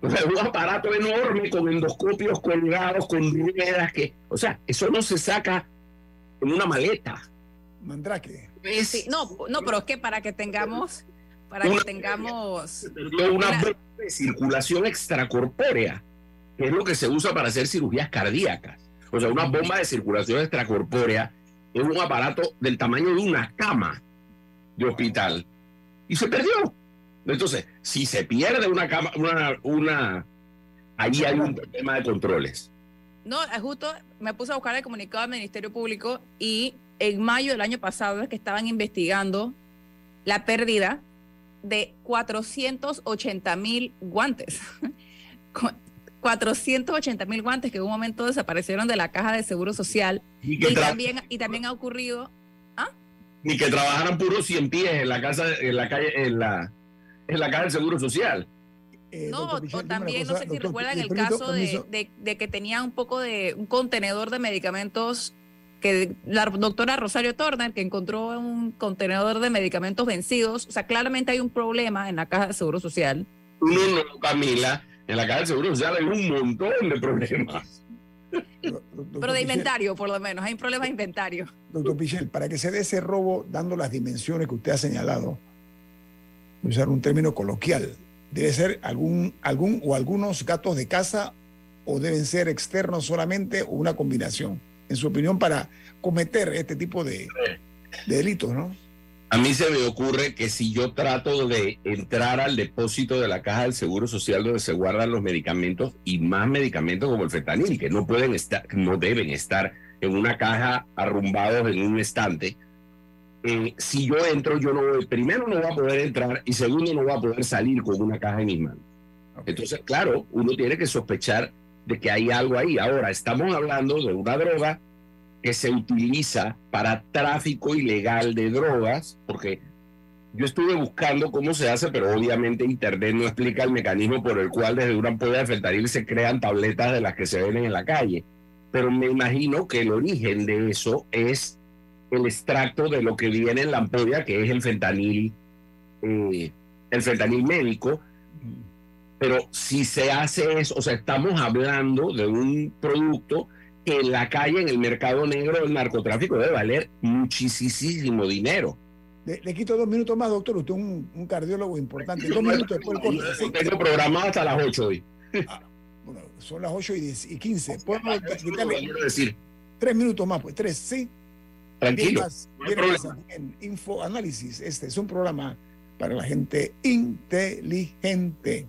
O sea, un aparato enorme con endoscopios colgados, con ruedas que, o sea, eso no se saca en una maleta. Mandrake. Sí, no, no, pero es que para que tengamos, para que tengamos una bomba de circulación extracorpórea, que es lo que se usa para hacer cirugías cardíacas. O sea, una bomba de circulación extracorpórea es un aparato del tamaño de una cama de hospital. Y se perdió. Entonces, si se pierde una cama, una, una ahí hay un problema de controles. No, justo me puse a buscar el comunicado del Ministerio Público y en mayo del año pasado es que estaban investigando la pérdida de 480 mil guantes. Cu- 480 mil guantes que en un momento desaparecieron de la caja de Seguro Social. Y también, y también ha ocurrido Ni que trabajaran puros 100 pies en la casa, en la calle, en la, en la caja del Seguro Social. No, o también, no sé si doctor, recuerdan eh, el permiso, caso de, de- de que tenía un poco de un contenedor de medicamentos que la doctora Rosario Turner, que encontró un contenedor de medicamentos vencidos. O sea, claramente hay un problema en la caja de Seguro Social. No, no, Camila, en la caja del Seguro Social hay un montón de problemas. Pero de inventario, por lo menos. Hay un problema de inventario. Doctor Pichel, para que se dé ese robo, dando las dimensiones que usted ha señalado, voy a usar un término coloquial, debe ser algún, algún o algunos gatos de casa o deben ser externos solamente o una combinación, en su opinión, para cometer este tipo de, de delitos, ¿no? A mí se me ocurre que si yo trato de entrar al depósito de la caja del Seguro Social donde se guardan los medicamentos y más medicamentos como el fentanil, que no pueden estar, no deben estar en una caja arrumbados en un estante. eh, si yo entro, yo no voy, primero no voy a poder entrar y segundo no voy a poder salir con una caja en mis manos. Entonces, claro, uno tiene que sospechar de que hay algo ahí. Ahora, estamos hablando de una droga que se utiliza para tráfico ilegal de drogas, porque yo estuve buscando cómo se hace, pero obviamente Internet no explica el mecanismo por el cual desde una ampolla de fentanil se crean tabletas de las que se venden en la calle. Pero me imagino que el origen de eso es el extracto de lo que viene en la ampolla, que es el fentanil, eh, el fentanil médico. Pero si se hace eso, o sea, estamos hablando de un producto que en la calle, en el mercado negro del narcotráfico, debe valer muchísimo dinero. Le, le quito dos minutos más, doctor. Usted es un, un cardiólogo importante. Dos minutos después tengo programado hasta las 8 hoy. Bueno, son las 8 y, 10 y 15. ¿Podemos quitarle decir. tres minutos más? Pues tres, sí. Tranquilo. Más, no en Info Análisis. Este es un programa para la gente inteligente.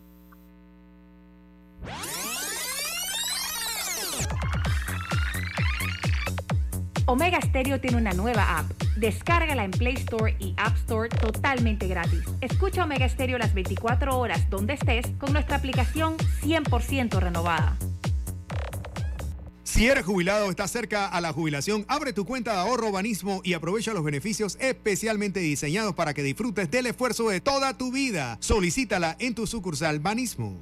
Omega Stereo tiene una nueva app. Descárgala en Play Store y App Store totalmente gratis. Escucha Omega Stereo las 24 horas donde estés con nuestra aplicación 100% renovada. Si eres jubilado o estás cerca a la jubilación, abre tu cuenta de ahorro Banismo y aprovecha los beneficios especialmente diseñados para que disfrutes del esfuerzo de toda tu vida. Solicítala en tu sucursal Banismo.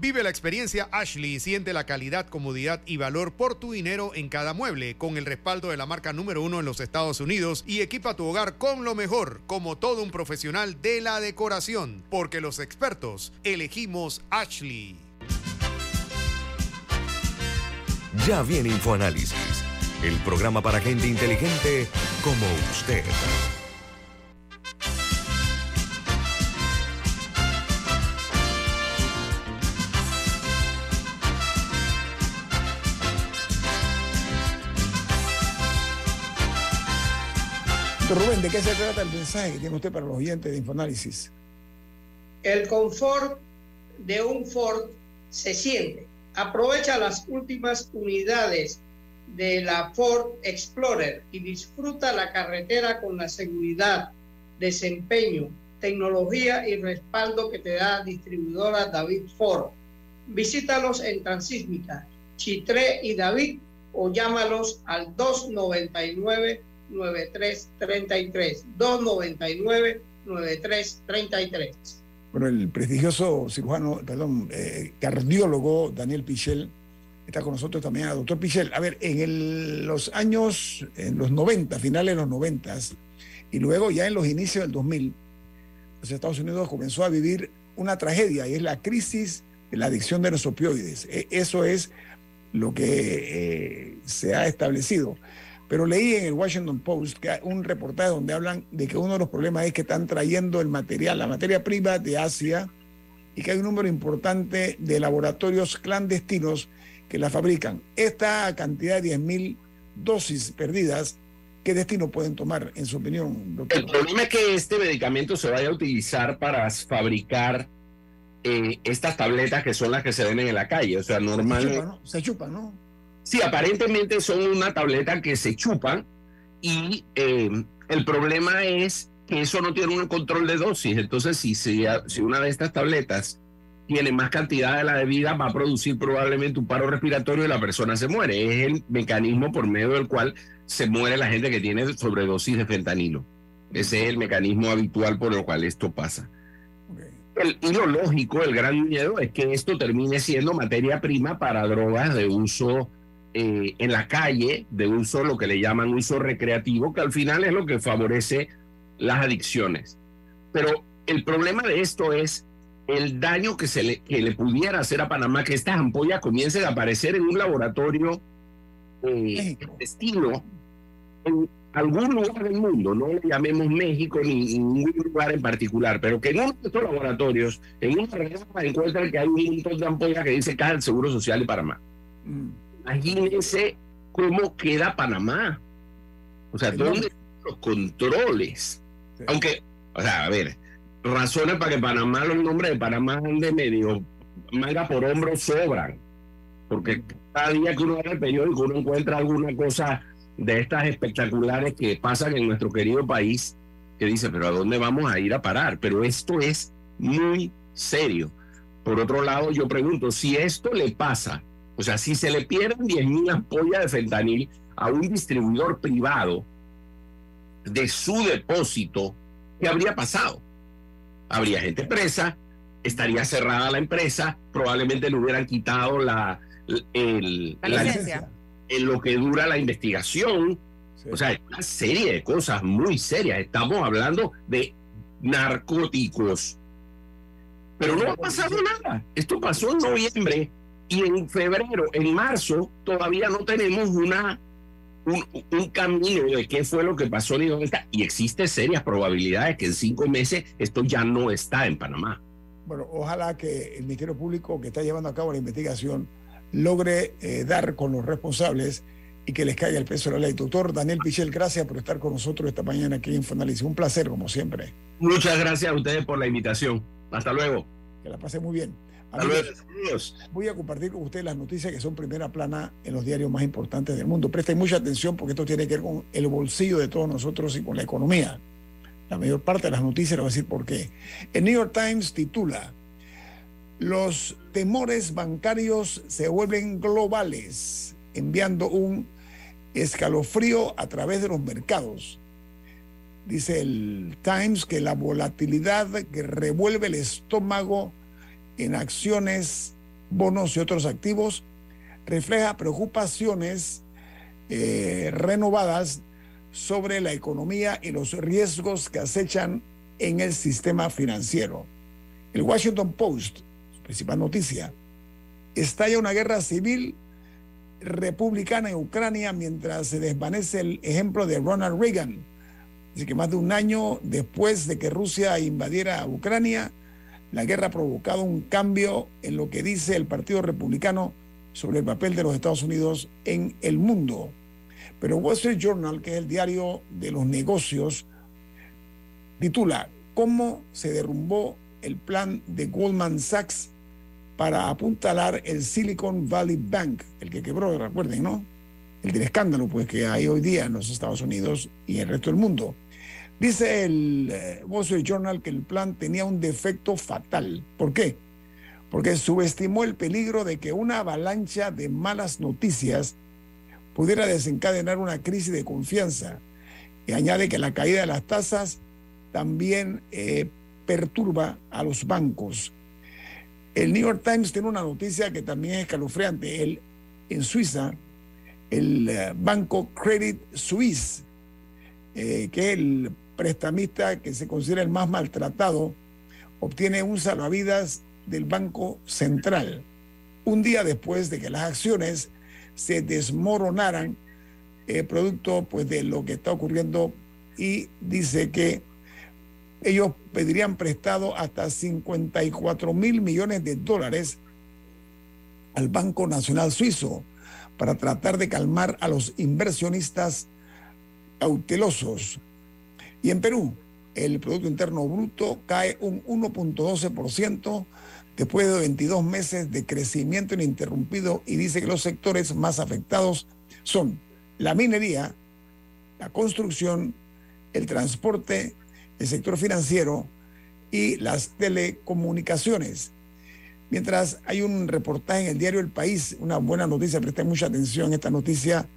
Vive la experiencia Ashley y siente la calidad, comodidad y valor por tu dinero en cada mueble, con el respaldo de la marca número uno en los Estados Unidos y equipa tu hogar con lo mejor, como todo un profesional de la decoración, porque los expertos elegimos Ashley. Ya viene InfoAnálisis, el programa para gente inteligente como usted. Rubén, ¿de qué se trata el mensaje que tiene usted para los oyentes de Infoanálisis? El confort de un Ford se siente. Aprovecha las últimas unidades de la Ford Explorer y disfruta la carretera con la seguridad, desempeño, tecnología y respaldo que te da distribuidora David Ford. Visítalos en Transísmica, Chitré y David o llámalos al 299 9333 299 9333 Bueno, el prestigioso cirujano, perdón, eh, cardiólogo Daniel Pichel está con nosotros también. Doctor Pichel, a ver, en el- los años, en los 90, finales de los 90 y luego ya en los inicios del 2000, los Estados Unidos comenzó a vivir una tragedia y es la crisis de la adicción de los opioides. E- Eso es lo que eh, se ha establecido. Pero leí en el Washington Post que hay un reportaje donde hablan de que uno de los problemas es que están trayendo el material, la materia prima de Asia y que hay un número importante de laboratorios clandestinos que la fabrican. Esta cantidad de 10.000 dosis perdidas, ¿qué destino pueden tomar, en su opinión, doctor? El problema es que este medicamento se vaya a utilizar para fabricar eh, estas tabletas que son las que se venden en la calle. O sea, Se chupa, normal. ¿no? Se chupa, ¿no? Sí, aparentemente son una tableta que se chupan y eh, el problema es que eso no tiene un control de dosis. Entonces, si, si, si una de estas tabletas tiene más cantidad de la debida, va a producir probablemente un paro respiratorio y la persona se muere. Es el mecanismo por medio del cual se muere la gente que tiene sobredosis de fentanilo. Ese es el mecanismo habitual por el cual esto pasa. El, y lo lógico, el gran miedo es que esto termine siendo materia prima para drogas de uso eh, en la calle, de uso lo que le llaman uso recreativo, que al final es lo que favorece las adicciones. Pero el problema de esto es el daño que, se le, que le pudiera hacer a Panamá, que estas ampollas comiencen a aparecer en un laboratorio eh, destino en algún lugar del mundo, no le llamemos México ni ningún lugar en particular, pero que en uno de estos laboratorios, en una reserva, encuentran que hay un montón de ampollas que dice Caja del Seguro Social de Panamá. Imagínense cómo queda Panamá. O sea, ¿dónde están los controles? Aunque, o sea, a ver, razones para que Panamá, los nombres de Panamá ande medio manga por hombro sobran. Porque cada día que uno abre el periódico uno encuentra alguna cosa de estas espectaculares que pasan en nuestro querido país. que dice, pero ¿a dónde vamos a ir a parar? Pero esto es muy serio. Por otro lado, yo pregunto, si esto le pasa, o sea, si se le pierden 10 mil ampollas de fentanil a un distribuidor privado de su depósito, ¿qué habría pasado? Habría gente presa, estaría cerrada la empresa, probablemente le hubieran quitado la, el, La licencia. en lo que dura la investigación. O sea, es una serie de cosas muy serias. Estamos hablando de narcóticos. Pero no ha pasado nada. Esto pasó en noviembre y en febrero, en marzo, todavía no tenemos una, un, un camino de qué fue lo que pasó ni dónde está. Y existe serias probabilidades que en cinco meses esto ya no está en Panamá. Bueno, ojalá que el Ministerio Público que está llevando a cabo la investigación logre eh, dar con los responsables y que les caiga el peso de la ley. Doctor Daniel Pichel, gracias por estar con nosotros esta mañana aquí en Infoanálisis. Un placer, como siempre. Muchas gracias a ustedes por la invitación. Hasta luego. Que la pase muy bien. Saludos. Voy a compartir con ustedes las noticias que son primera plana en los diarios más importantes del mundo. Presten mucha atención porque esto tiene que ver con el bolsillo de todos nosotros y con la economía. La mayor parte de las noticias les voy a decir por qué. El New York Times titula, los temores bancarios se vuelven globales, enviando un escalofrío a través de los mercados. Dice el Times que la volatilidad que revuelve el estómago en acciones, bonos y otros activos refleja preocupaciones eh, renovadas sobre la economía y los riesgos que acechan en el sistema financiero. El Washington Post, su principal noticia, estalla una guerra civil republicana en Ucrania mientras se desvanece el ejemplo de Ronald Reagan. Dice que más de un año después de que Rusia invadiera Ucrania, la guerra ha provocado un cambio en lo que dice el Partido Republicano sobre el papel de los Estados Unidos en el mundo. Pero Wall Street Journal, que es el diario de los negocios, titula ¿Cómo se derrumbó el plan de Goldman Sachs para apuntalar el Silicon Valley Bank, el que quebró, recuerden, ¿no? El del escándalo pues, que hay hoy día en los Estados Unidos y en el resto del mundo. Dice el eh, Wall Street Journal que el plan tenía un defecto fatal. ¿Por qué? Porque subestimó el peligro de que una avalancha de malas noticias pudiera desencadenar una crisis de confianza. Y añade que la caída de las tasas también eh, perturba a los bancos. El New York Times tiene una noticia que también es escalofriante. El, en Suiza, el eh, banco Credit Suisse, que es el prestamista que se considera el más maltratado, obtiene un salvavidas del Banco Central, un día después de que las acciones se desmoronaran, eh, producto pues, de lo que está ocurriendo, y dice que ellos pedirían prestado hasta 54 mil millones de dólares al Banco Nacional Suizo para tratar de calmar a los inversionistas cautelosos. Y en Perú, el Producto Interno Bruto cae un 1.12% después de 22 meses de crecimiento ininterrumpido y dice que los sectores más afectados son la minería, la construcción, el transporte, el sector financiero y las telecomunicaciones. Mientras hay un reportaje en el diario El País, una buena noticia, presten mucha atención a esta noticia.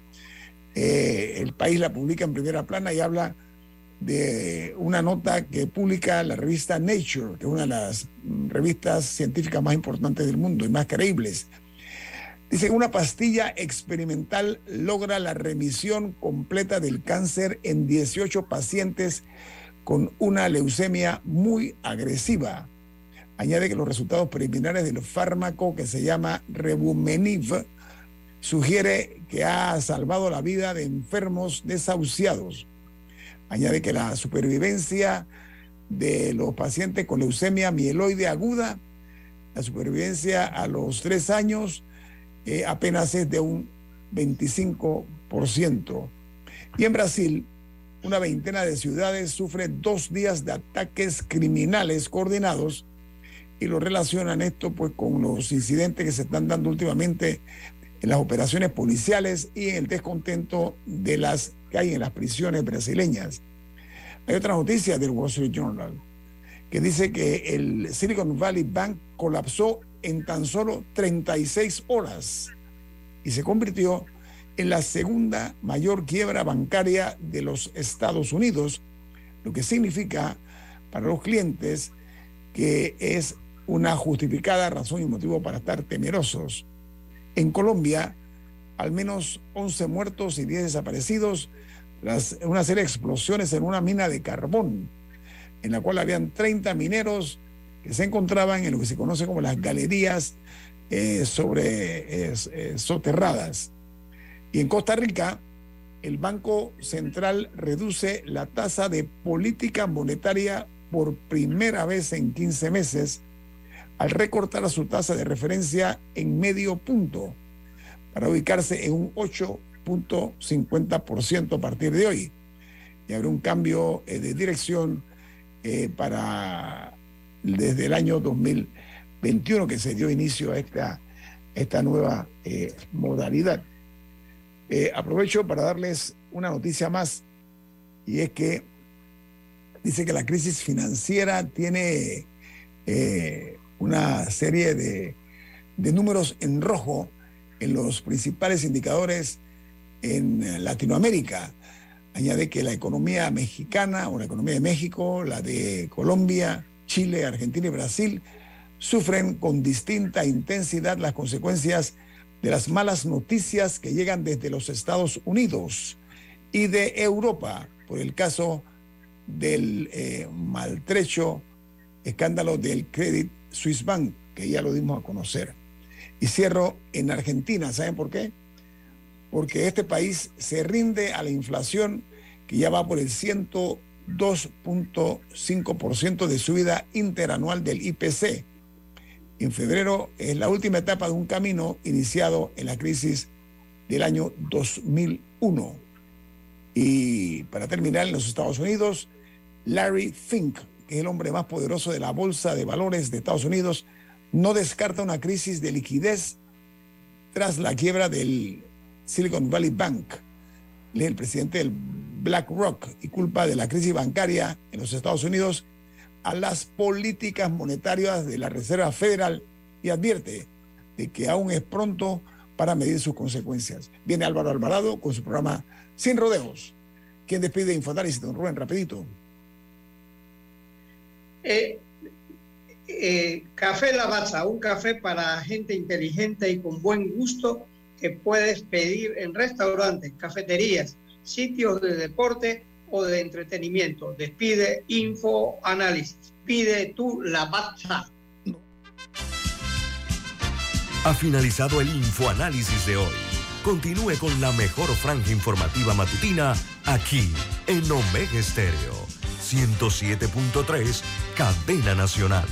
Eh, el País la publica en primera plana y habla de una nota que publica la revista Nature, que es una de las revistas científicas más importantes del mundo y más creíbles. Dice que una pastilla experimental logra la remisión completa del cáncer en 18 pacientes con una leucemia muy agresiva. Añade que los resultados preliminares del fármaco que se llama Rebumenib sugiere que ha salvado la vida de enfermos desahuciados. Añade que la supervivencia de los pacientes con leucemia mieloide aguda, la supervivencia a los tres años eh, apenas es de un 25%. Y en Brasil, una veintena de ciudades sufre dos días de ataques criminales coordinados y lo relacionan esto pues con los incidentes que se están dando últimamente en las operaciones policiales y en el descontento de las que hay en las prisiones brasileñas. Hay otra noticia del Wall Street Journal que dice que el Silicon Valley Bank colapsó en tan solo 36 horas y se convirtió en la segunda mayor quiebra bancaria de los Estados Unidos, lo que significa para los clientes que es una justificada razón y motivo para estar temerosos. En Colombia, al menos 11 muertos y 10 desaparecidos tras una serie de explosiones en una mina de carbón, en la cual habían 30 mineros que se encontraban en lo que se conoce como las galerías eh, sobre eh, soterradas. Y en Costa Rica, el Banco Central reduce la tasa de política monetaria por primera vez en 15 meses al recortar su tasa de referencia en medio punto para ubicarse en un 8.50% a partir de hoy. Y habrá un cambio eh, de dirección eh, para desde el año 2021 que se dio inicio a esta, esta nueva eh, modalidad. aprovecho para darles una noticia más y es que dice que la crisis financiera tiene una serie de, números en rojo en los principales indicadores en Latinoamérica. Añade que la economía mexicana o la economía de México, la de Colombia, Chile, Argentina y Brasil sufren con distinta intensidad las consecuencias de las malas noticias que llegan desde los Estados Unidos y de Europa por el caso del eh, maltrecho escándalo del Credit Swiss Bank, que ya lo dimos a conocer. Y cierro en Argentina, ¿saben por qué? Porque este país se rinde a la inflación que ya va por el 102.5% de subida interanual del IPC. En febrero es la última etapa de un camino iniciado en la crisis del año 2001. Y para terminar, en los Estados Unidos, Larry Fink, que es el hombre más poderoso de la Bolsa de Valores de Estados Unidos, no descarta una crisis de liquidez tras la quiebra del Silicon Valley Bank. El presidente del BlackRock y culpa de la crisis bancaria en los Estados Unidos a las políticas monetarias de la Reserva Federal y advierte de que aún es pronto para medir sus consecuencias. Viene Álvaro Alvarado con su programa Sin Rodeos. ¿Quién despide Infoanálisis? Don Rubén, rapidito. Eh, eh, café Lavazza, un café para gente inteligente y con buen gusto que puedes pedir en restaurantes, cafeterías, sitios de deporte o de entretenimiento. Despide Info Análisis. Pide tu Lavazza. Ha finalizado el Infoanálisis de hoy. Continúe con la mejor franja informativa matutina aquí en Omega Estéreo 107.3, Cadena Nacional.